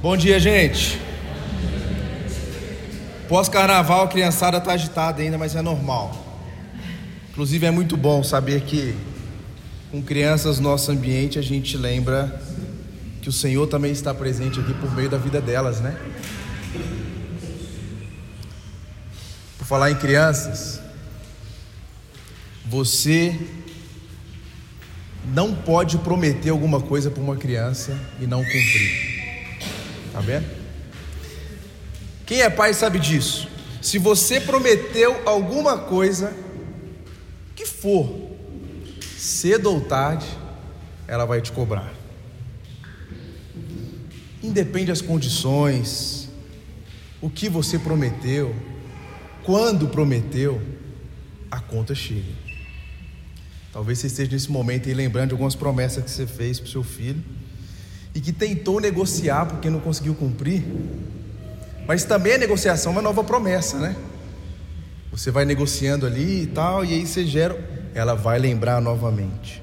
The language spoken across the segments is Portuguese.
Bom dia, gente. Pós-carnaval, a criançada está agitada ainda, mas é normal. Inclusive, é muito bom saber que com crianças no nosso ambiente a gente lembra que o Senhor também está presente aqui por meio da vida delas, né? Por falar em crianças, você não pode prometer alguma coisa para uma criança e não cumprir. Tá vendo? Quem é pai sabe disso. Se você prometeu alguma coisa, que for, cedo ou tarde, ela vai te cobrar. Independe das condições, o que você prometeu, quando prometeu, a conta chega. Talvez você esteja nesse momento aí lembrando de algumas promessas que você fez para o seu filho e que tentou negociar porque não conseguiu cumprir. Mas também a negociação é uma nova promessa, né? Você vai negociando ali e tal, e aí você gera, ela vai lembrar novamente.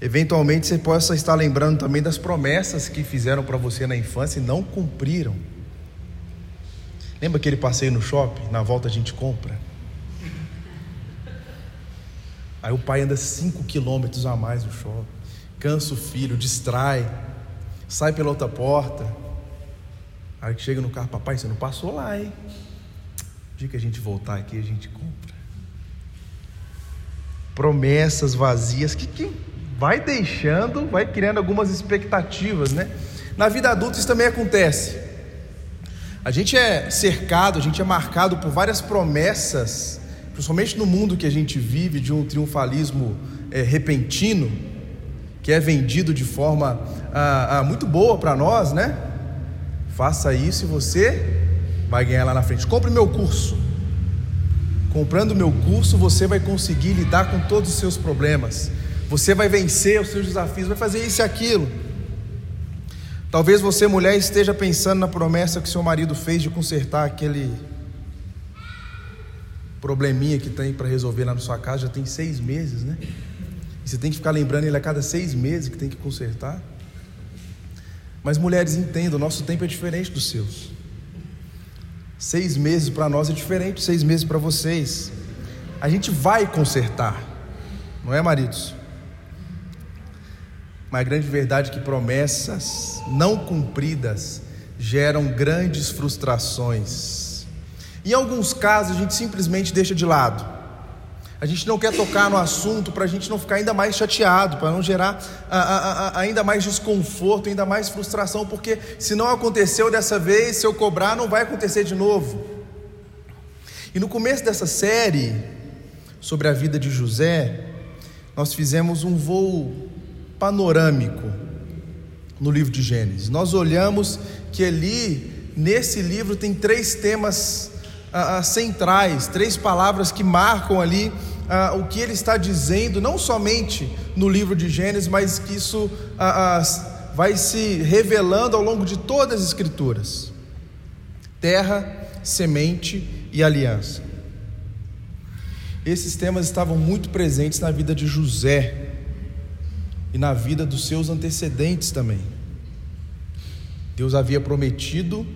Eventualmente você possa estar lembrando também das promessas que fizeram para você na infância e não cumpriram. Lembra aquele passeio no shopping? Na volta a gente compra. Aí o pai anda 5 quilômetros a mais no shopping, cansa o filho, distrai, sai pela outra porta. Aí que chega no carro, papai, você não passou lá, hein? O dia que a gente voltar aqui, a gente compra. Promessas vazias que, que vai deixando, vai criando algumas expectativas, né? Na vida adulta isso também acontece. A gente é cercado, a gente é marcado por várias promessas, principalmente no mundo que a gente vive, de um triunfalismo é, repentino, que é vendido de forma ah, ah, muito boa para nós, né? Faça isso e você vai ganhar lá na frente. Compre meu curso. Comprando meu curso, você vai conseguir lidar com todos os seus problemas. Você vai vencer os seus desafios, vai fazer isso e aquilo. Talvez você, mulher, esteja pensando na promessa que seu marido fez de consertar aquele probleminha que tem para resolver lá na sua casa, já tem seis meses, né? E você tem que ficar lembrando ele a cada seis meses que tem que consertar. Mas mulheres, entendam, nosso tempo é diferente dos seus. Seis meses para nós é diferente, seis meses para vocês. A gente vai consertar, não é, maridos? Mas a grande verdade é que promessas não cumpridas geram grandes frustrações. Em alguns casos, a gente simplesmente deixa de lado. A gente não quer tocar no assunto para a gente não ficar ainda mais chateado, para não gerar a, a, a, ainda mais desconforto, ainda mais frustração, porque se não aconteceu dessa vez, se eu cobrar, não vai acontecer de novo. E no começo dessa série sobre a vida de José, nós fizemos um voo panorâmico no livro de Gênesis. Nós olhamos que ali, nesse livro, tem três temas centrais, três palavras que marcam ali ah, o que ele está dizendo, não somente no livro de Gênesis, mas que isso ah, ah, vai se revelando ao longo de todas as Escrituras: terra, semente e aliança. Esses temas estavam muito presentes na vida de José e na vida dos seus antecedentes também. Deus havia prometido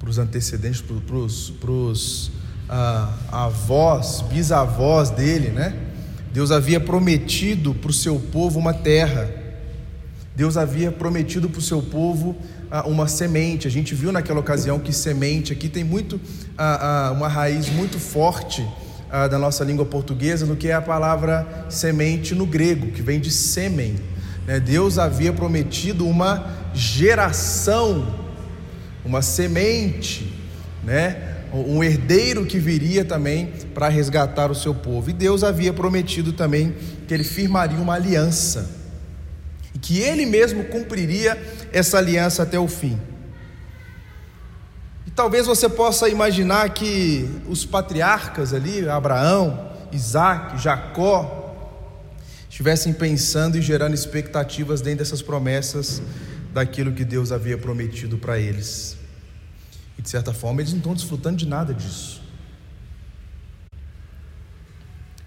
para os antecedentes, para os a, avós, bisavós dele, né? Deus havia prometido para o seu povo uma terra. Deus havia prometido para o seu povo uma semente. A gente viu naquela ocasião que semente aqui tem muito uma raiz muito forte da nossa língua portuguesa no que é a palavra semente no grego, que vem de sêmen. Né? Deus havia prometido uma geração, uma semente, né? Um herdeiro que viria também para resgatar o seu povo. E Deus havia prometido também que ele firmaria uma aliança e que ele mesmo cumpriria essa aliança até o fim. E talvez você possa imaginar que os patriarcas ali, Abraão, Isaac, Jacó, estivessem pensando e gerando expectativas dentro dessas promessas daquilo que Deus havia prometido para eles. E de certa forma eles não estão desfrutando de nada disso.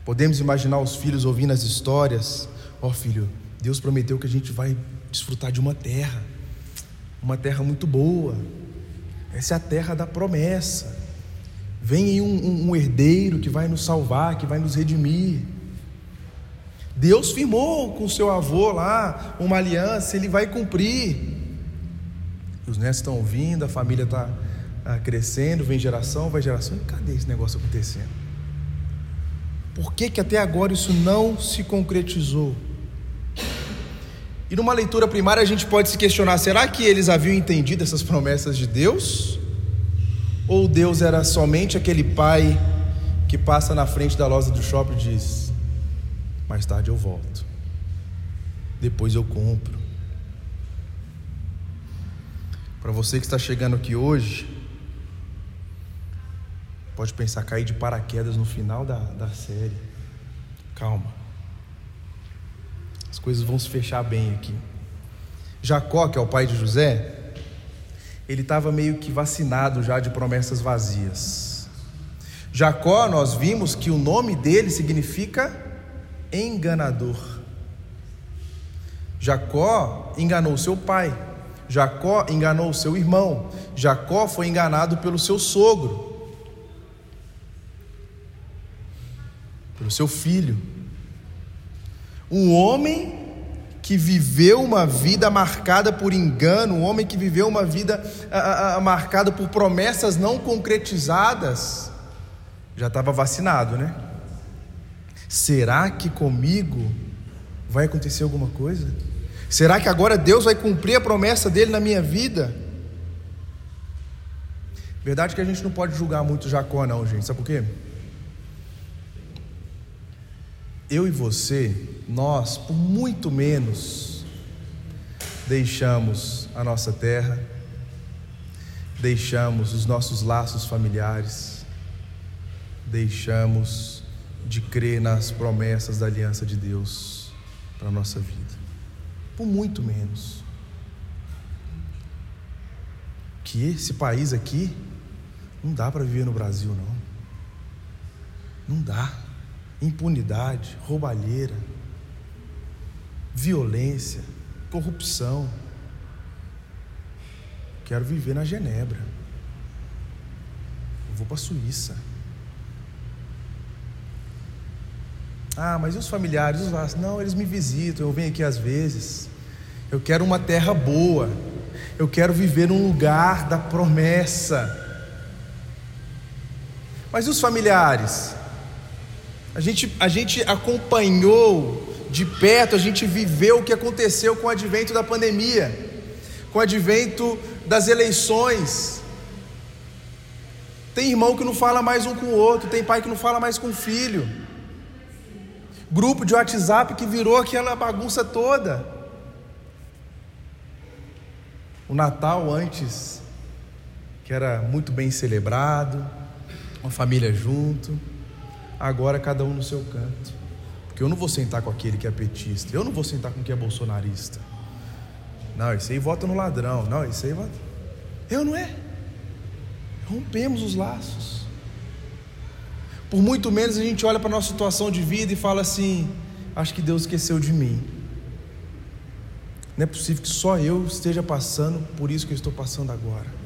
Podemos imaginar os filhos ouvindo as histórias: Ó oh, filho, Deus prometeu que a gente vai desfrutar de uma terra. uma terra muito boa. Essa é a terra da promessa. Vem aí um, um, um herdeiro que vai nos salvar, que vai nos redimir. Deus firmou com seu avô lá uma aliança, ele vai cumprir. Os netos estão ouvindo, a família está crescendo, vem geração, vai geração. E cadê esse negócio acontecendo? Por que, que até agora isso não se concretizou? E numa leitura primária a gente pode se questionar: será que eles haviam entendido essas promessas de Deus? Ou Deus era somente aquele pai que passa na frente da loja do shopping e diz: mais tarde eu volto, depois eu compro. Para você que está chegando aqui hoje, pode pensar cair de paraquedas no final da, da série. Calma. As coisas vão se fechar bem aqui. Jacó, que é o pai de José, ele estava meio que vacinado já de promessas vazias. Jacó, nós vimos que o nome dele significa enganador. Jacó enganou seu pai, Jacó enganou seu irmão, Jacó foi enganado pelo seu sogro, pelo seu filho. Um homem que viveu uma vida marcada por engano, um homem que viveu uma vida marcada por promessas não concretizadas, já estava vacinado, né? Será que comigo vai acontecer alguma coisa? Será que agora Deus vai cumprir a promessa dele na minha vida? Verdade que a gente não pode julgar muito Jacó, não, gente. Sabe por quê? Eu e você, nós, por muito menos, deixamos a nossa terra, deixamos os nossos laços familiares, deixamos de crer nas promessas da aliança de Deus para a nossa vida. Por muito menos. Que esse país aqui não dá para viver no Brasil, não. Não dá impunidade, roubalheira, violência, corrupção. Quero viver na Genebra. Eu vou para a Suíça. Ah, mas e os familiares, os laços? Não, eles me visitam, eu venho aqui às vezes. Eu quero uma terra boa. Eu quero viver num lugar da promessa. Mas e os familiares? A gente, a gente acompanhou de perto, a gente viveu o que aconteceu com o advento da pandemia, com o advento das eleições. Tem irmão que não fala mais um com o outro, tem pai que não fala mais com o filho. Grupo de WhatsApp que virou aquela bagunça toda. O Natal antes, que era muito bem celebrado, uma família junto agora cada um no seu canto. Porque eu não vou sentar com aquele que é petista, eu não vou sentar com quem é bolsonarista. Não, isso aí vota no ladrão. Não, isso aí vota. Eu não é. Rompemos os laços. Por muito menos a gente olha para a nossa situação de vida e fala assim: acho que Deus esqueceu de mim. Não é possível que só eu esteja passando por isso que eu estou passando agora.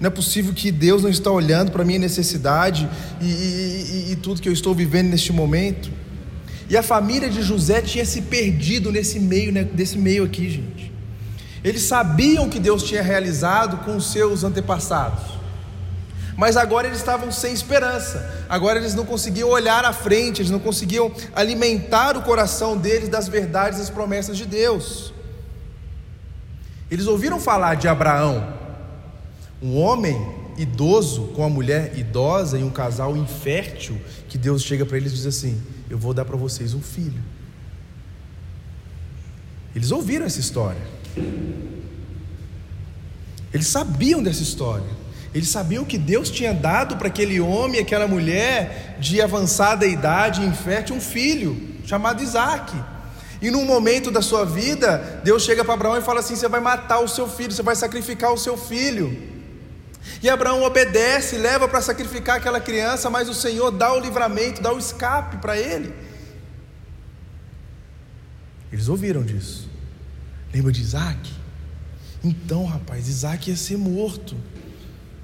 Não é possível que Deus não está olhando para a minha necessidade e, e, e, e tudo que eu estou vivendo neste momento. E a família de José tinha se perdido nesse meio, né, desse meio aqui, gente. Eles sabiam que Deus tinha realizado com os seus antepassados. Mas agora eles estavam sem esperança. Agora eles não conseguiam olhar à frente, eles não conseguiam alimentar o coração deles das verdades das promessas de Deus. Eles ouviram falar de Abraão, um homem idoso com uma mulher idosa e um casal infértil, que Deus chega para eles e diz assim: Eu vou dar para vocês um filho. Eles ouviram essa história. Eles sabiam dessa história. Eles sabiam que Deus tinha dado para aquele homem e aquela mulher de avançada idade, infértil, um filho chamado Isaac. E num momento da sua vida, Deus chega para Abraão e fala assim: Você vai matar o seu filho, você vai sacrificar o seu filho. E Abraão obedece, leva para sacrificar aquela criança, mas o Senhor dá o livramento, dá o escape para ele. Eles ouviram disso. Lembra de Isaac? Então, rapaz, Isaac ia ser morto.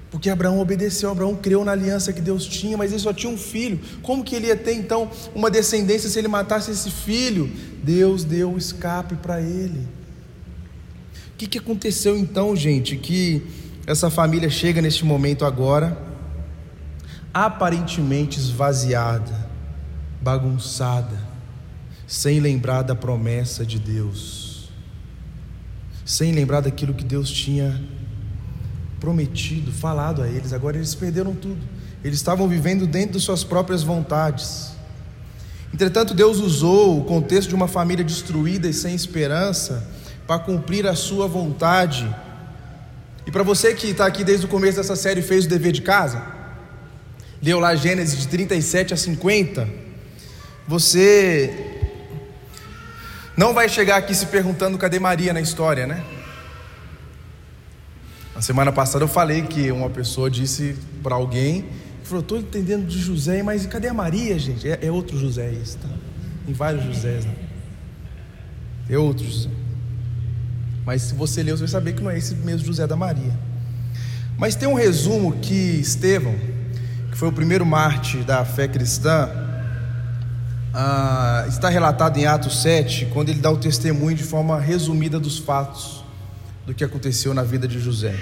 Porque Abraão obedeceu, Abraão creu na aliança que Deus tinha, mas ele só tinha um filho. Como que ele ia ter então uma descendência se ele matasse esse filho? Deus deu o escape para ele. O que, que aconteceu então, gente? Que essa família chega neste momento agora, aparentemente esvaziada, bagunçada, sem lembrar da promessa de Deus, sem lembrar daquilo que Deus tinha prometido, falado a eles. Agora eles perderam tudo. Eles estavam vivendo dentro de suas próprias vontades. Entretanto, Deus usou o contexto de uma família destruída e sem esperança para cumprir a sua vontade. E para você que está aqui desde o começo dessa série fez o dever de casa, leu lá Gênesis de 37 a 50, você não vai chegar aqui se perguntando cadê Maria na história, né? Na semana passada eu falei que uma pessoa disse para alguém, falou, estou entendendo de José, mas cadê a Maria, gente? É, é outro José isso, tá? Tem vários Josés, né? É outro José. Mas se você ler, você vai saber que não é esse mesmo José da Maria. Mas tem um resumo que Estevão, que foi o primeiro mártir da fé cristã, ah, está relatado em Atos 7, quando ele dá o testemunho de forma resumida dos fatos do que aconteceu na vida de José.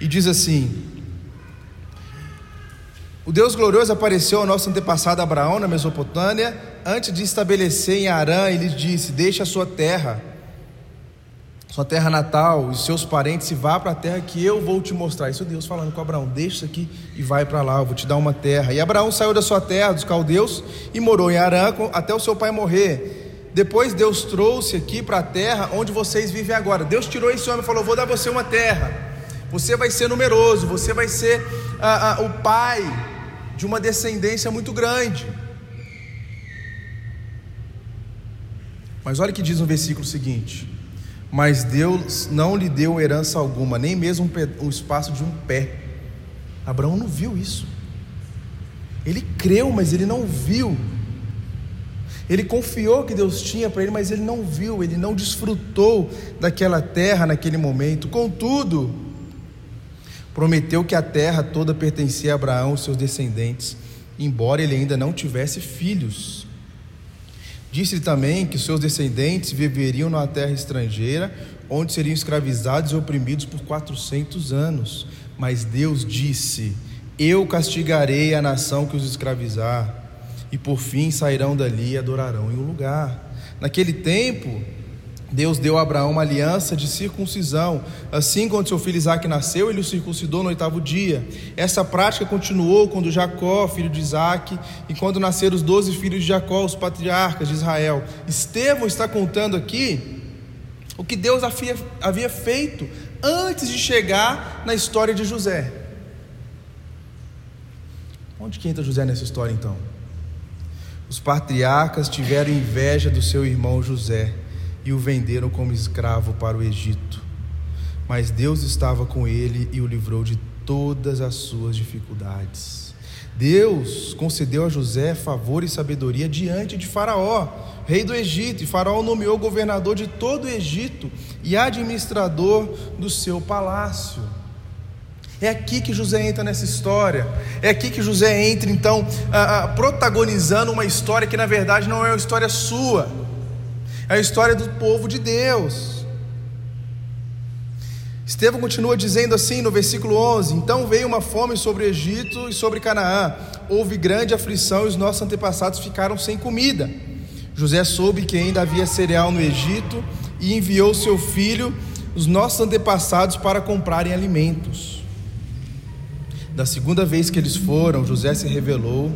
E diz assim: O Deus glorioso apareceu ao nosso antepassado Abraão na Mesopotâmia, antes de estabelecer em Arã, e lhe disse: Deixe a sua terra, sua terra natal e seus parentes e vá para a terra que eu vou te mostrar. Isso é Deus falando com Abraão: Deixa isso aqui e vai para lá, eu vou te dar uma terra. E Abraão saiu da sua terra, dos caldeus, e morou em Arã até o seu pai morrer. Depois Deus trouxe aqui para a terra onde vocês vivem agora. Deus tirou esse homem e falou: Vou dar você uma terra. Você vai ser numeroso, você vai ser ah, ah, o pai de uma descendência muito grande. Mas olha o que diz no versículo seguinte: Mas Deus não lhe deu herança alguma, nem mesmo um, espaço de um pé. Abraão não viu isso. Ele creu, mas ele não viu ele confiou que Deus tinha para ele, mas ele não viu, ele não desfrutou daquela terra naquele momento. Contudo, prometeu que a terra toda pertencia a Abraão e seus descendentes, embora ele ainda não tivesse filhos. Disse-lhe também que seus descendentes viveriam numa terra estrangeira, onde seriam escravizados e oprimidos por 400 anos. Mas Deus disse: Eu castigarei a nação que os escravizar e por fim sairão dali e adorarão em um lugar. Naquele tempo, Deus deu a Abraão uma aliança de circuncisão. Assim, quando seu filho Isaac nasceu, ele o circuncidou no oitavo dia. Essa prática continuou quando Jacó, filho de Isaac, e quando nasceram os doze filhos de Jacó, os patriarcas de Israel. Estevão está contando aqui o que Deus havia, feito antes de chegar na história de José. Onde que entra José nessa história então? Os patriarcas tiveram inveja do seu irmão José e o venderam como escravo para o Egito. Mas Deus estava com ele e o livrou de todas as suas dificuldades. Deus concedeu a José favor e sabedoria diante de Faraó, rei do Egito, e Faraó nomeou governador de todo o Egito e administrador do seu palácio. É aqui que José entra nessa história. É aqui que José entra, então, protagonizando uma história que na verdade não é uma história sua, é a história do povo de Deus. Estevão continua dizendo assim no versículo 11: Então veio uma fome sobre o Egito e sobre Canaã, houve grande aflição e os nossos antepassados ficaram sem comida. José soube que ainda havia cereal no Egito e enviou seu filho, os nossos antepassados, para comprarem alimentos. Da segunda vez que eles foram, José se revelou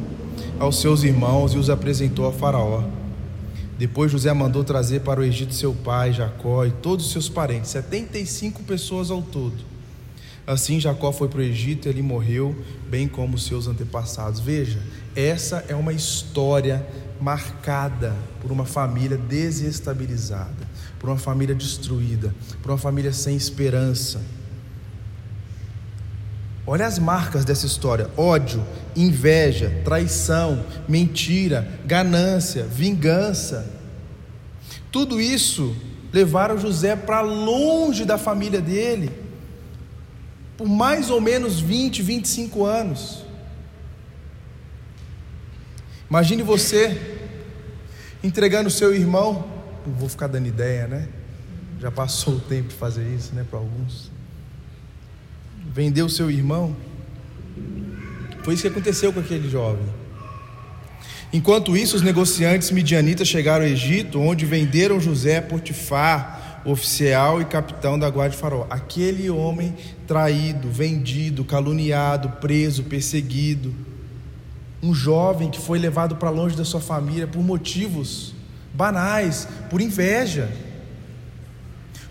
aos seus irmãos e os apresentou a Faraó. Depois José mandou trazer para o Egito seu pai, Jacó, e todos os seus parentes, 75 pessoas ao todo. Assim Jacó foi para o Egito e ele morreu, bem como seus antepassados. Veja, essa é uma história marcada por uma família desestabilizada, por uma família destruída, por uma família sem esperança. Olha as marcas dessa história: ódio, inveja, traição, mentira, ganância, vingança. Tudo isso levaram José para longe da família dele, por mais ou menos 20, 25 anos. Imagine você entregando seu irmão, não vou ficar dando ideia, né? Já passou o tempo de fazer isso, né, para alguns. Vendeu seu irmão. Foi isso que aconteceu com aquele jovem. Enquanto isso, os negociantes midianitas chegaram ao Egito, onde venderam José Potifar, oficial e capitão da guarda de Faraó. Aquele homem traído, vendido, caluniado, preso, perseguido. Um jovem que foi levado para longe da sua família por motivos banais, por inveja,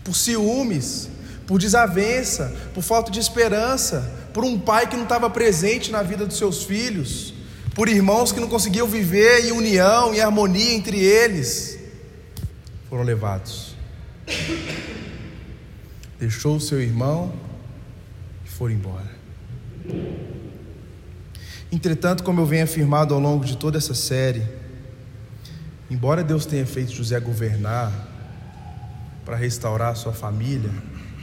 por ciúmes, por desavença, por falta de esperança, por um pai que não estava presente na vida dos seus filhos por irmãos que não conseguiam viver em união e harmonia entre eles, foram levados. Deixou o seu irmão e foram embora. Entretanto, como eu venho afirmado ao longo de toda essa série, embora Deus tenha feito José governar para restaurar a sua família,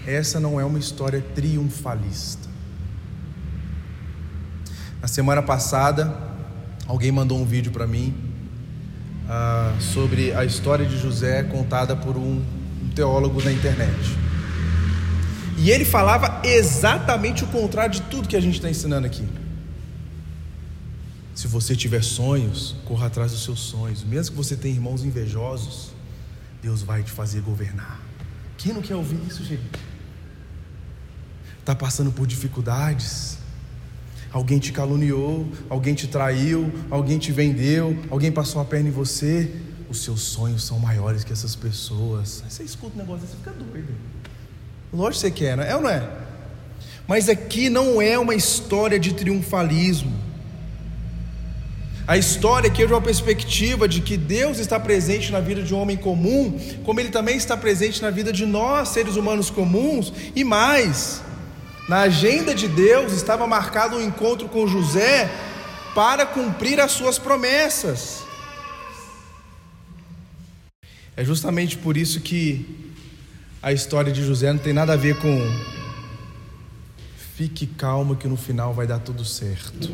essa não é uma história triunfalista. Na semana passada, Alguém mandou um vídeo para mim uh, sobre a história de José contada por um, um teólogo na internet. E ele falava exatamente o contrário de tudo que a gente está ensinando aqui. Se você tiver sonhos, corra atrás dos seus sonhos. Mesmo que você tenha irmãos invejosos, Deus vai te fazer governar. Quem não quer ouvir isso, gente? Está passando por dificuldades? Alguém te caluniou, alguém te traiu, alguém te vendeu, alguém passou a perna em você. Os seus sonhos são maiores que essas pessoas. Você escuta um negócio você fica doido. Lógico que você quer, não é? é ou não é? Mas aqui não é uma história de triunfalismo. A história aqui é de uma perspectiva de que Deus está presente na vida de um homem comum, como Ele também está presente na vida de nós, seres humanos comuns, e mais, na agenda de Deus estava marcado um encontro com José para cumprir as suas promessas. É justamente por isso que a história de José não tem nada a ver com fique calmo que no final vai dar tudo certo.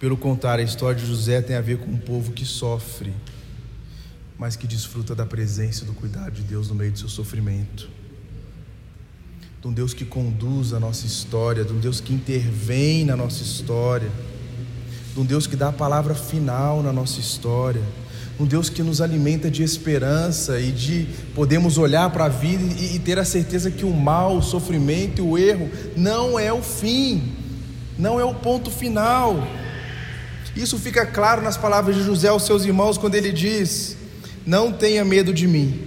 Pelo contrário, a história de José tem a ver com um povo que sofre, mas que desfruta da presença e do cuidado de Deus no meio do seu sofrimento de um Deus que conduz a nossa história, de um Deus que intervém na nossa história, de um Deus que dá a palavra final na nossa história, um Deus que nos alimenta de esperança e de podemos olhar para a vida e, e ter a certeza que o mal, o sofrimento e o erro não é o fim, não é o ponto final. Isso fica claro nas palavras de José aos seus irmãos quando ele diz: Não tenha medo de mim.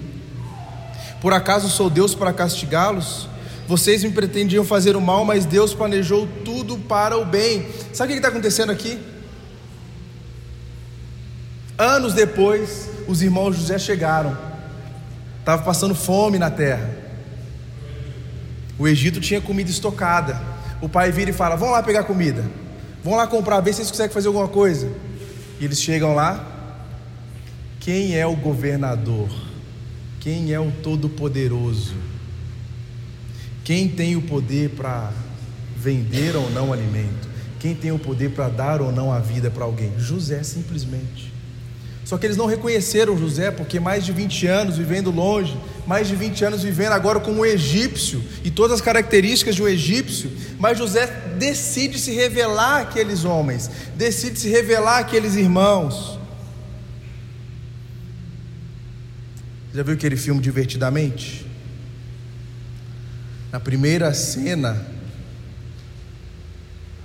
Por acaso sou Deus para castigá-los? Vocês me pretendiam fazer o mal, mas Deus planejou tudo para o bem. Sabe o que está acontecendo aqui? Anos depois, os irmãos José chegaram. Estava passando fome na terra. O Egito tinha comida estocada. O pai vira e fala: Vão lá pegar comida. Vão lá comprar, ver se vocês conseguem fazer alguma coisa. E eles chegam lá. Quem é o governador? Quem é o todo-poderoso? Quem tem o poder para vender ou não alimento? Quem tem o poder para dar ou não a vida para alguém? José, simplesmente. Só que eles não reconheceram José, porque mais de 20 anos vivendo longe, mais de 20 anos vivendo agora como um egípcio, e todas as características de um egípcio, mas José decide se revelar àqueles homens, decide se revelar àqueles irmãos. Já viu aquele filme Divertidamente? Na primeira cena,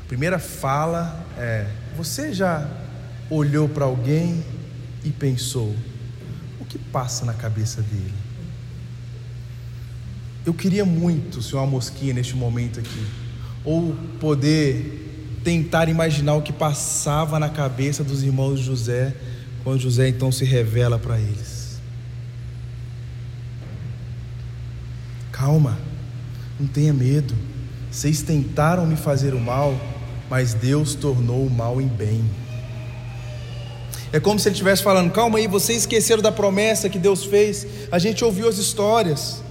a primeira fala é: Você já olhou para alguém e pensou, o que passa na cabeça dele? Eu queria muito ser uma mosquinha neste momento aqui, ou poder tentar imaginar o que passava na cabeça dos irmãos de José, quando José então se revela para eles. Calma. Não tenha medo. Vocês tentaram me fazer o mal, mas Deus tornou o mal em bem. É como se ele estivesse falando: calma aí, vocês esqueceram da promessa que Deus fez. A gente ouviu as histórias.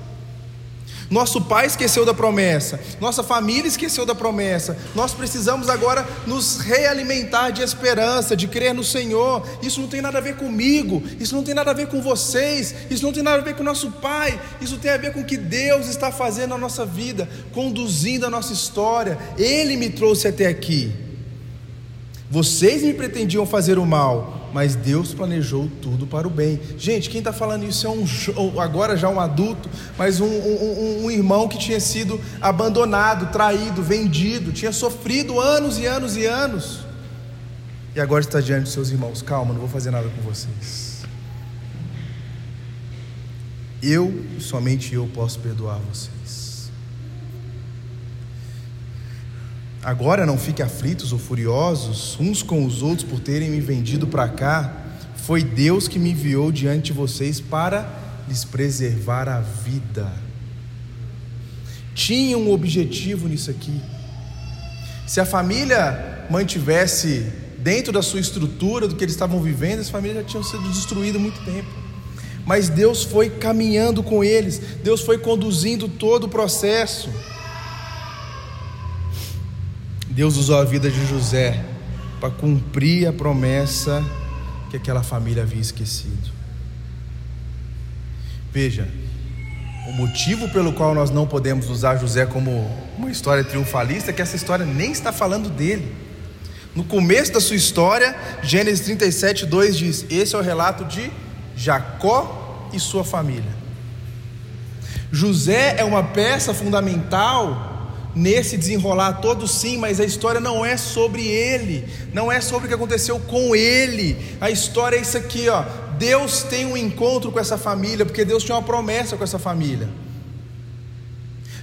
Nosso pai esqueceu da promessa, nossa família esqueceu da promessa. Nós precisamos agora nos realimentar de esperança, de crer no Senhor. Isso não tem nada a ver comigo, isso não tem nada a ver com vocês, isso não tem nada a ver com nosso pai, isso tem a ver com o que Deus está fazendo na nossa vida, conduzindo a nossa história. Ele me trouxe até aqui. Vocês me pretendiam fazer o mal, mas Deus planejou tudo para o bem. Gente, quem está falando isso é um agora já um adulto, mas um, um, um, irmão que tinha sido abandonado, traído, vendido, tinha sofrido anos e anos e anos. E agora está diante dos seus irmãos. Calma, não vou fazer nada com vocês. Eu, somente eu, posso perdoar vocês. Agora não fiquem aflitos ou furiosos uns com os outros por terem me vendido para cá. Foi Deus que me enviou diante de vocês para lhes preservar a vida. Tinha um objetivo nisso aqui. Se a família mantivesse dentro da sua estrutura do que eles estavam vivendo, as famílias já tinham sido destruídas há muito tempo. Mas Deus foi caminhando com eles, Deus foi conduzindo todo o processo. Deus usou a vida de José para cumprir a promessa que aquela família havia esquecido. Veja, o motivo pelo qual nós não podemos usar José como uma história triunfalista é que essa história nem está falando dele. No começo da sua história, Gênesis 37, 2 diz: Esse é o relato de Jacó e sua família. José é uma peça fundamental nesse desenrolar todo sim, mas a história não é sobre ele, não é sobre o que aconteceu com ele. A história é isso aqui, ó. Deus tem um encontro com essa família, porque Deus tinha uma promessa com essa família.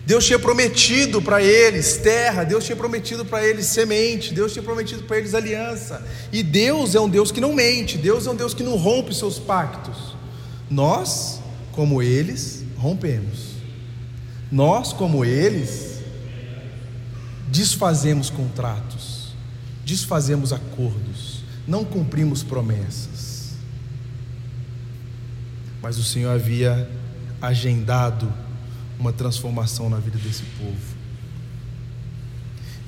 Deus tinha prometido para eles terra, Deus tinha prometido para eles semente, Deus tinha prometido para eles aliança. E Deus é um Deus que não mente, Deus é um Deus que não rompe seus pactos. Nós, como eles, rompemos. Nós, como eles, desfazemos contratos, desfazemos acordos, não cumprimos promessas. Mas o Senhor havia agendado uma transformação na vida desse povo.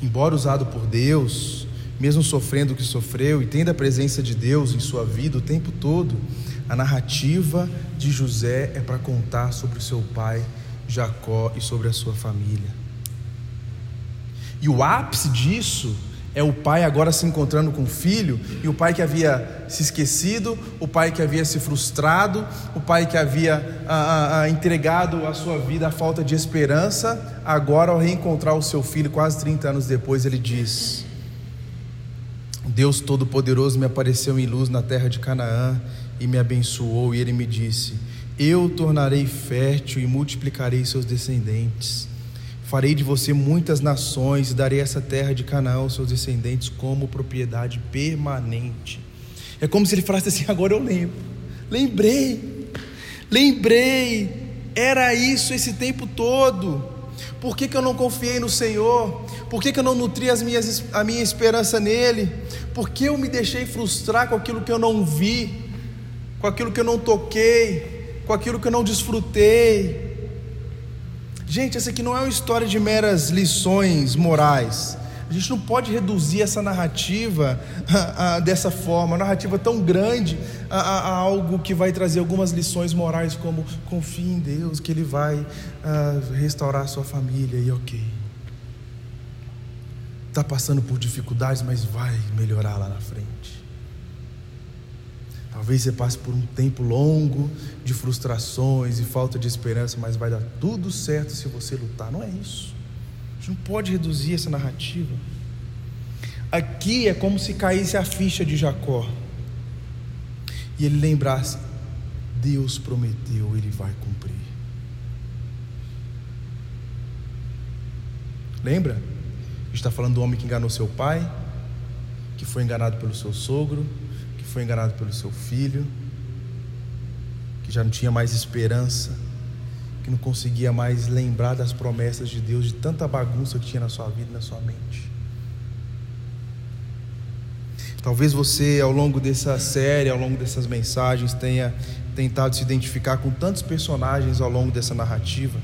Embora usado por Deus, mesmo sofrendo o que sofreu e tendo a presença de Deus em sua vida o tempo todo, a narrativa de José é para contar sobre o seu pai Jacó e sobre a sua família. E o ápice disso é o pai agora se encontrando com o filho, e o pai que havia se esquecido, o pai que havia se frustrado, o pai que havia ah, ah, ah entregado a sua vida à falta de esperança, agora ao reencontrar o seu filho quase 30 anos depois, ele diz: Deus Todo-Poderoso me apareceu em luz na terra de Canaã e me abençoou, e ele me disse: Eu tornarei fértil e multiplicarei seus descendentes. Farei de você muitas nações e darei essa terra de Canaã aos seus descendentes como propriedade permanente. É como se ele falasse assim: agora eu lembro, lembrei, lembrei, era isso esse tempo todo. Por que, que eu não confiei no Senhor? Por que, que eu não nutri as minhas, a minha esperança nele? Por que eu me deixei frustrar com aquilo que eu não vi, com aquilo que eu não toquei, com aquilo que eu não desfrutei? Gente, essa aqui não é uma história de meras lições morais. A gente não pode reduzir essa narrativa a, a, dessa forma, uma narrativa tão grande a, a, algo que vai trazer algumas lições morais, como confie em Deus, que Ele vai restaurar a sua família e ok. Está passando por dificuldades, mas vai melhorar lá na frente. Talvez você passe por um tempo longo de frustrações e falta de esperança, mas vai dar tudo certo se você lutar. Não é isso. A gente não pode reduzir essa narrativa. Aqui é como se caísse a ficha de Jacó e ele lembrasse: Deus prometeu, ele vai cumprir. Lembra? A gente está falando do homem que enganou seu pai, que foi enganado pelo seu sogro, foi enganado pelo seu filho, que já não tinha mais esperança, que não conseguia mais lembrar das promessas de Deus, de tanta bagunça que tinha na sua vida e na sua mente. Talvez você, ao longo dessa série, ao longo dessas mensagens, tenha tentado se identificar com tantos personagens ao longo dessa narrativa.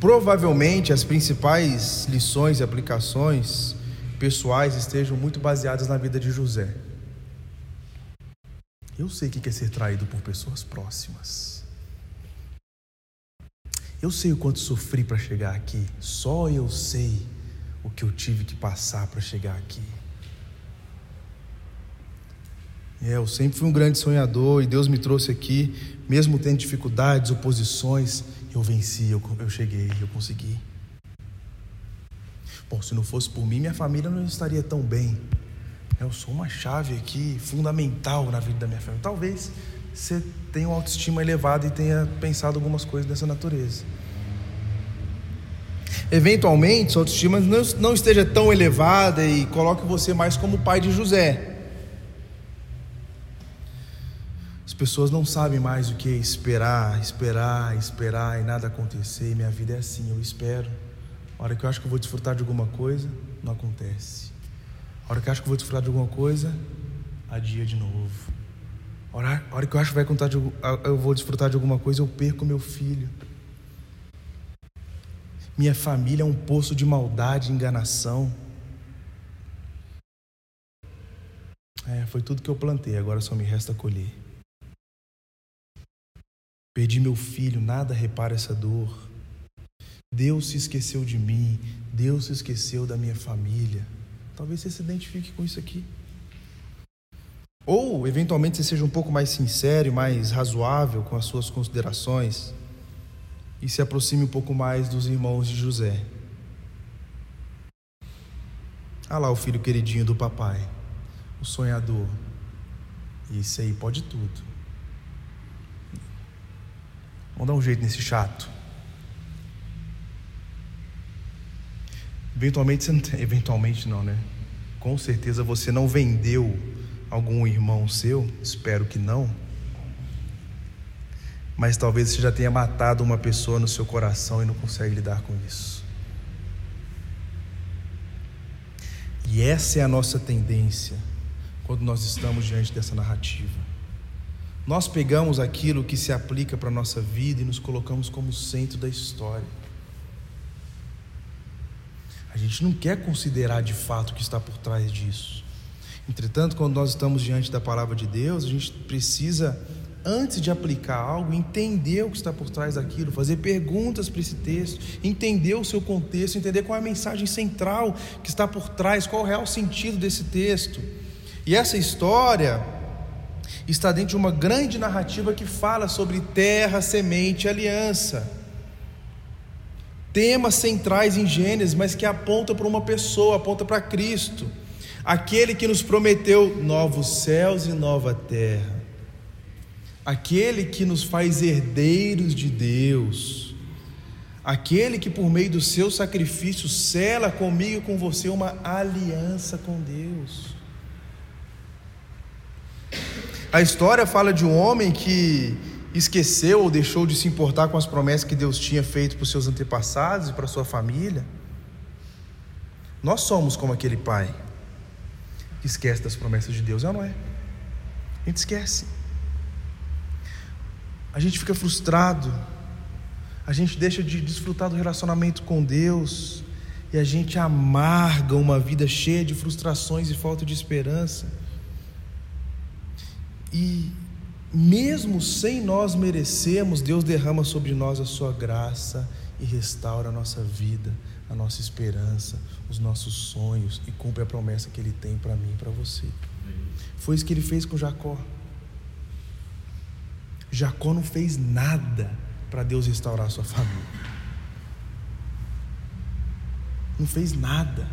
Provavelmente as principais lições e aplicações pessoais estejam muito baseadas na vida de José. Eu sei o que é ser traído por pessoas próximas. Eu sei o quanto sofri para chegar aqui. Só eu sei o que eu tive que passar para chegar aqui. É, eu sempre fui um grande sonhador e Deus me trouxe aqui, mesmo tendo dificuldades, oposições, eu venci, eu, eu cheguei, eu consegui. Bom, se não fosse por mim, minha família não estaria tão bem. Eu sou uma chave aqui fundamental na vida da minha família. Talvez você tenha uma autoestima elevada e tenha pensado algumas coisas dessa natureza. Eventualmente, sua autoestima não, não esteja tão elevada e coloque você mais como pai de José. As pessoas não sabem mais o que é esperar, esperar, esperar e nada acontecer. Minha vida é assim, eu espero. A hora que eu acho que eu vou desfrutar de alguma coisa, não acontece. A hora que eu acho que eu vou desfrutar de alguma coisa, adia de novo. A hora, hora que eu acho que vai contar de, eu vou desfrutar de alguma coisa, eu perco meu filho. Minha família é um poço de maldade e enganação. É, foi tudo que eu plantei, agora só me resta colher. Perdi meu filho, nada repara essa dor. Deus se esqueceu de mim, Deus se esqueceu da minha família. Talvez você se identifique com isso aqui. Ou, eventualmente, você seja um pouco mais sincero e mais razoável com as suas considerações e se aproxime um pouco mais dos irmãos de José. Ah lá o filho queridinho do papai, o sonhador. Isso aí pode tudo. Vamos dar um jeito nesse chato. Eventualmente, não eventualmente não, né? Com certeza você não vendeu algum irmão seu, espero que não. Mas talvez você já tenha matado uma pessoa no seu coração e não consegue lidar com isso. E essa é a nossa tendência quando nós estamos diante dessa narrativa. Nós pegamos aquilo que se aplica para a nossa vida e nos colocamos como centro da história. A gente não quer considerar de fato o que está por trás disso. Entretanto, quando nós estamos diante da palavra de Deus, a gente precisa, antes de aplicar algo, entender o que está por trás daquilo, fazer perguntas para esse texto, entender o seu contexto, entender qual é a mensagem central que está por trás, qual é o real sentido desse texto. E essa história, está dentro de uma grande narrativa que fala sobre terra, semente e aliança. Temas centrais em Gênesis, mas que aponta para uma pessoa, aponta para Cristo, aquele que nos prometeu novos céus e nova terra, aquele que nos faz herdeiros de Deus, aquele que por meio do seu sacrifício cela comigo e com você uma aliança com Deus. A história fala de um homem que esqueceu ou deixou de se importar com as promessas que Deus tinha feito para os seus antepassados e para a sua família. Nós somos como aquele pai que esquece das promessas de Deus, é não é? A gente esquece. A gente fica frustrado. A gente deixa de desfrutar do relacionamento com Deus. E a gente amarga uma vida cheia de frustrações e falta de esperança. E mesmo sem nós merecermos, Deus derrama sobre nós a sua graça e restaura a nossa vida, a nossa esperança, os nossos sonhos e cumpre a promessa que Ele tem para mim e para você. Foi isso que Ele fez com Jacó. Jacó não fez nada para Deus restaurar a sua família. Não fez nada.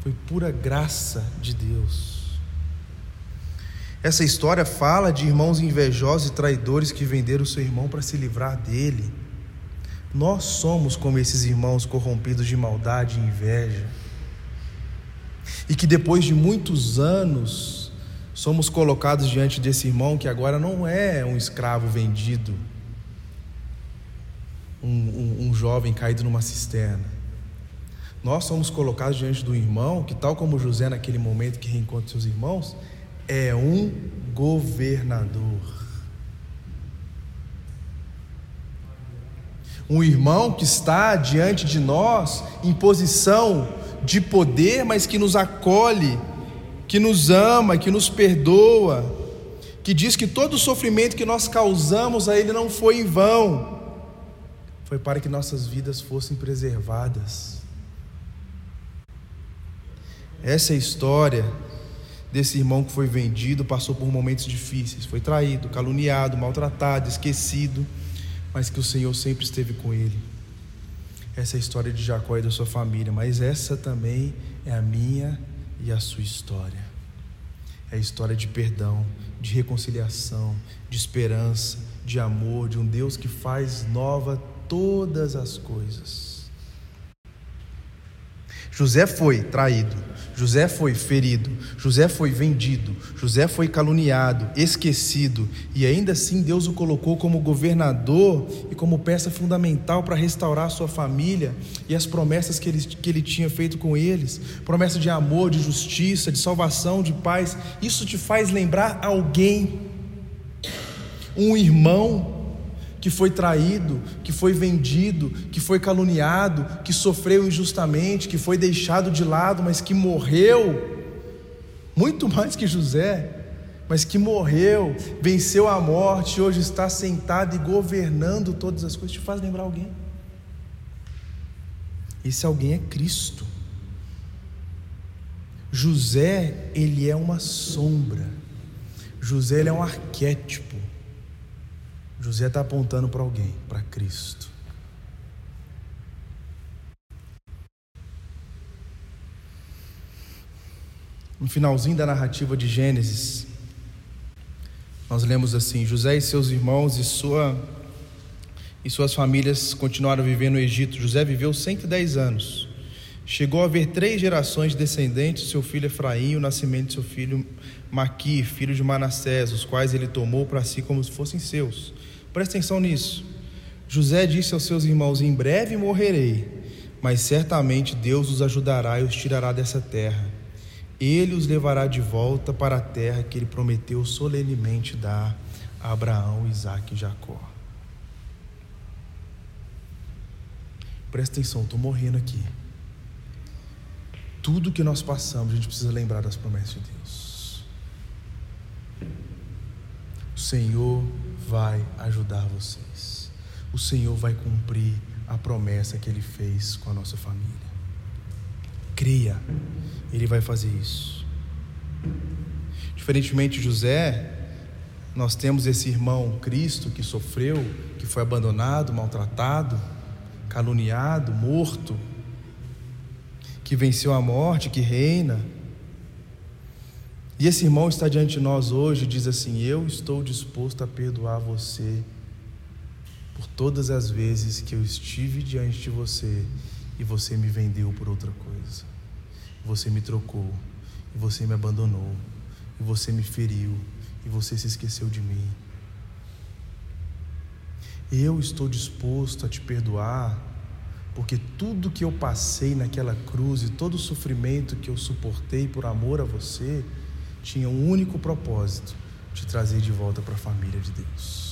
Foi pura graça de Deus. Essa história fala de irmãos invejosos e traidores que venderam seu irmão para se livrar dele. Nós somos como esses irmãos corrompidos de maldade e inveja. E que depois de muitos anos somos colocados diante desse irmão que agora não é um escravo vendido, um, um, um jovem caído numa cisterna nós somos colocados diante do irmão que, tal como José naquele momento que reencontra seus irmãos, é um governador. Um irmão que está diante de nós em posição de poder, mas que nos acolhe, que nos ama, que nos perdoa, que diz que todo o sofrimento que nós causamos a Ele não foi em vão, foi para que nossas vidas fossem preservadas. Essa é a história desse irmão que foi vendido, passou por momentos difíceis, foi traído, caluniado, maltratado, esquecido, mas que o Senhor sempre esteve com ele. Essa é a história de Jacó e da sua família, mas essa também é a minha e a sua história. É a história de perdão, de reconciliação, de esperança, de amor, de um Deus que faz nova todas as coisas. José foi traído, José foi ferido, José foi vendido, José foi caluniado, esquecido, e ainda assim Deus o colocou como governador e como peça fundamental para restaurar a sua família e as promessas que ele, que ele tinha feito com eles. Promessa de amor, de justiça, de salvação, de paz. Isso te faz lembrar alguém, um irmão que foi traído, que foi vendido, que foi caluniado, que sofreu injustamente, que foi deixado de lado, mas que morreu, muito mais que José, mas que morreu, venceu a morte, hoje está sentado e governando todas as coisas, te faz lembrar alguém. Esse alguém é Cristo. José, ele é uma sombra. José, ele é um arquétipo. José está apontando para alguém, para Cristo. No finalzinho da narrativa de Gênesis, nós lemos assim: José e seus irmãos e, sua, e suas famílias continuaram vivendo no Egito. José viveu 110 anos. Chegou a haver três gerações de descendentes: seu filho Efraim, o nascimento de seu filho Maqui, filho de Manassés, os quais ele tomou para si como se fossem seus. Presta atenção nisso. José disse aos seus irmãos: Em breve morrerei, mas certamente Deus os ajudará e os tirará dessa terra. Ele os levará de volta para a terra que ele prometeu solenemente dar a Abraão, Isaac e Jacó. Presta atenção, estou morrendo aqui. Tudo que nós passamos, a gente precisa lembrar das promessas de Deus. O Senhor vai ajudar vocês. O Senhor vai cumprir a promessa que Ele fez com a nossa família. Creia, Ele vai fazer isso. Diferentemente de José, nós temos esse irmão Cristo que sofreu, que foi abandonado, maltratado, caluniado, morto, que venceu a morte, que reina e esse irmão está diante de nós hoje e diz assim: Eu estou disposto a perdoar você por todas as vezes que eu estive diante de você e você me vendeu por outra coisa. Você me trocou, e você me abandonou, e você me feriu, e você se esqueceu de mim. Eu estou disposto a te perdoar, porque tudo que eu passei naquela cruz e todo o sofrimento que eu suportei por amor a você, tinha um único propósito: te trazer de volta para a família de Deus.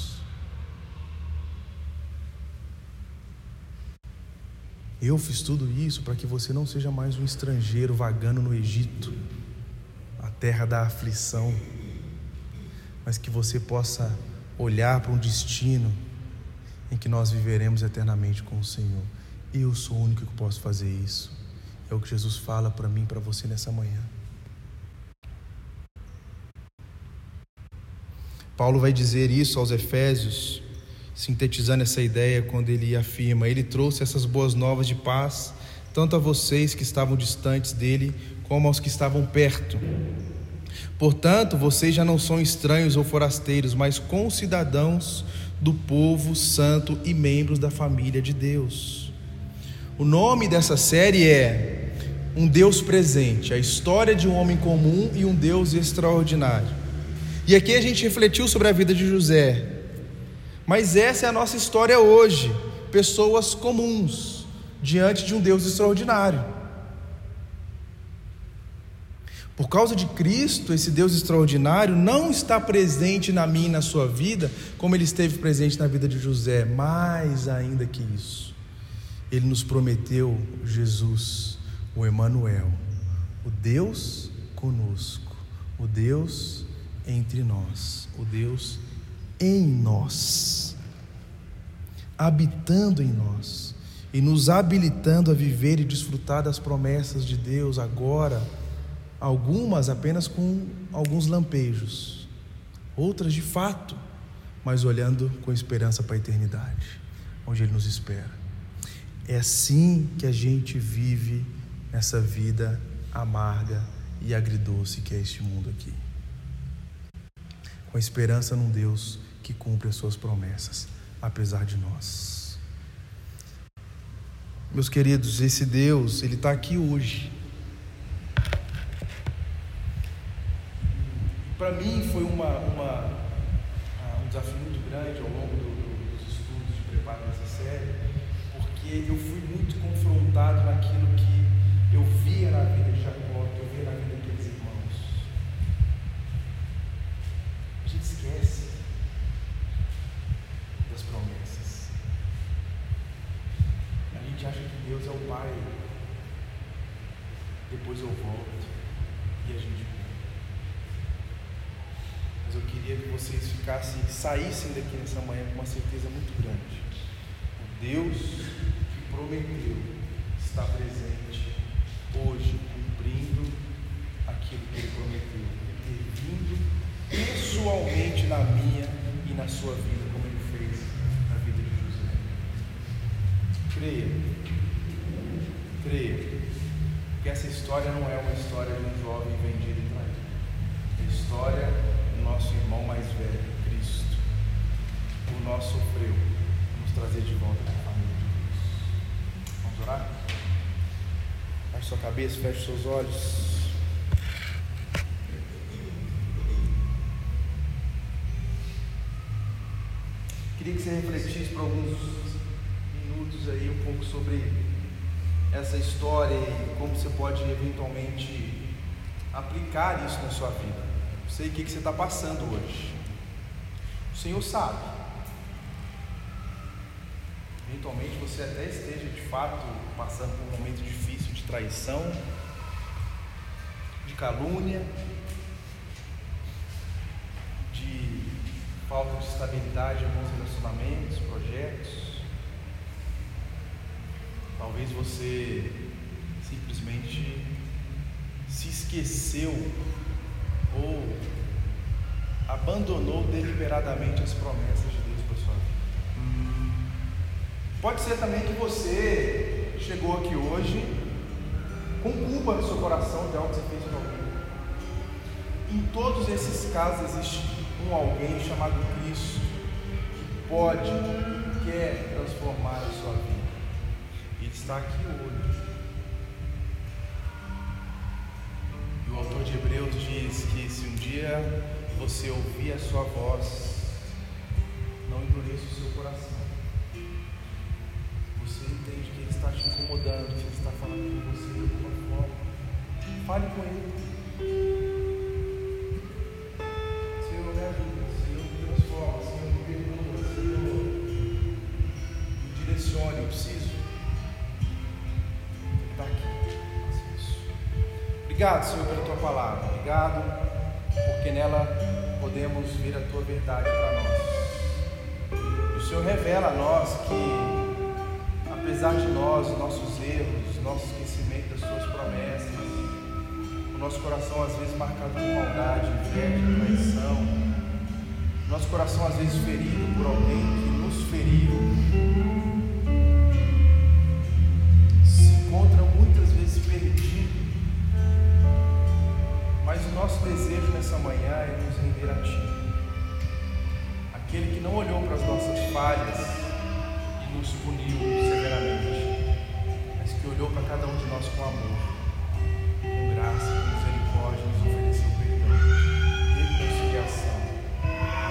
Eu fiz tudo isso para que você não seja mais um estrangeiro vagando no Egito, a terra da aflição, mas que você possa olhar para um destino em que nós viveremos eternamente com o Senhor. Eu sou o único que posso fazer isso. É o que Jesus fala para mim e para você nessa manhã. Paulo vai dizer isso aos Efésios, sintetizando essa ideia quando ele afirma: Ele trouxe essas boas novas de paz, tanto a vocês que estavam distantes dele, como aos que estavam perto. Portanto, vocês já não são estranhos ou forasteiros, mas concidadãos do povo santo e membros da família de Deus. O nome dessa série é Um Deus Presente a história de um homem comum e um Deus extraordinário. E aqui a gente refletiu sobre a vida de José. Mas essa é a nossa história hoje. Pessoas comuns diante de um Deus extraordinário. Por causa de Cristo, esse Deus extraordinário não está presente na minha e na sua vida, como ele esteve presente na vida de José, mais ainda que isso. Ele nos prometeu Jesus, o Emanuel, o Deus conosco, o Deus entre nós, o Deus em nós, habitando em nós e nos habilitando a viver e desfrutar das promessas de Deus agora algumas apenas com alguns lampejos, outras de fato, mas olhando com esperança para a eternidade, onde Ele nos espera. É assim que a gente vive essa vida amarga e agridoce que é este mundo aqui. Com esperança num Deus que cumpre as suas promessas, apesar de nós. Meus queridos, esse Deus, Ele está aqui hoje Para mim foi uma, uma, ah, um desafio muito grande ao longo do, dos estudos de preparo dessa série, porque eu fui muito confrontado naquilo que eu via na vida de Jacó, que eu via na vida daqueles irmãos. A gente esquece das promessas. A gente acha que Deus é o Pai. Depois eu volto e a gente eu queria que vocês ficassem, saíssem daqui nessa manhã com uma certeza muito grande. O Deus que prometeu está presente hoje, cumprindo aquilo que Ele prometeu, intervindo pessoalmente na minha e na sua vida, como Ele fez na vida de José. Creia, que essa história não é uma história de um jovem vendido e traído. É a história nosso irmão mais velho, Cristo, por nós sofreu, nos trazer de volta para a família de Deus. Vamos orar? Feche sua cabeça, feche seus olhos. Queria que você refletisse por alguns minutos aí um pouco sobre essa história e como você pode eventualmente aplicar isso na sua vida sei o que você está passando hoje. O Senhor sabe. Eventualmente você até esteja de fato passando por um momento difícil de traição, de calúnia, de falta de estabilidade em alguns relacionamentos, projetos. Talvez você simplesmente se esqueceu ou abandonou deliberadamente as promessas de Deus para sua vida. Pode ser também que você chegou aqui hoje com culpa no seu coração de algo que você fez com alguém. Em todos esses casos existe um alguém chamado Cristo que pode e quer transformar a sua vida. Está aqui hoje. O autor de Hebreus diz que se um dia você ouvir a sua voz, não endureça o seu coração. Você entende que ele está te incomodando, que ele está falando com você de alguma forma. Fale com ele. Obrigado, Senhor, pela tua palavra. Obrigado, porque nela podemos ver a tua verdade para nós. O Senhor revela a nós que, apesar de nós, nossos erros, nosso esquecimento das tuas promessas, o nosso coração às vezes marcado por maldade, inveja, traição, nosso coração às vezes ferido por alguém que nos feriu, nosso desejo nessa manhã é nos render a Ti. Aquele que não olhou para as nossas falhas e nos puniu severamente, mas que olhou para cada um de nós com amor, com graça, com misericórdia, nos ofereceu perdão, reconciliação,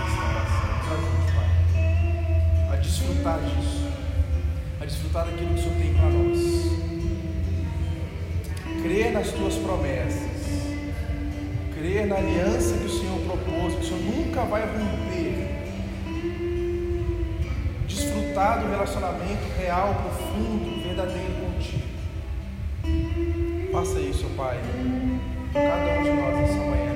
restauração. Nos ajude, Pai, a desfrutar disso, a desfrutar daquilo que o Senhor tem para nós. Crer nas Tuas promessas crer na aliança que o Senhor propôs, que o Senhor nunca vai romper. Desfrutar do relacionamento real, profundo, verdadeiro contigo. Faça isso, Pai, cada um de nós nessa manhã,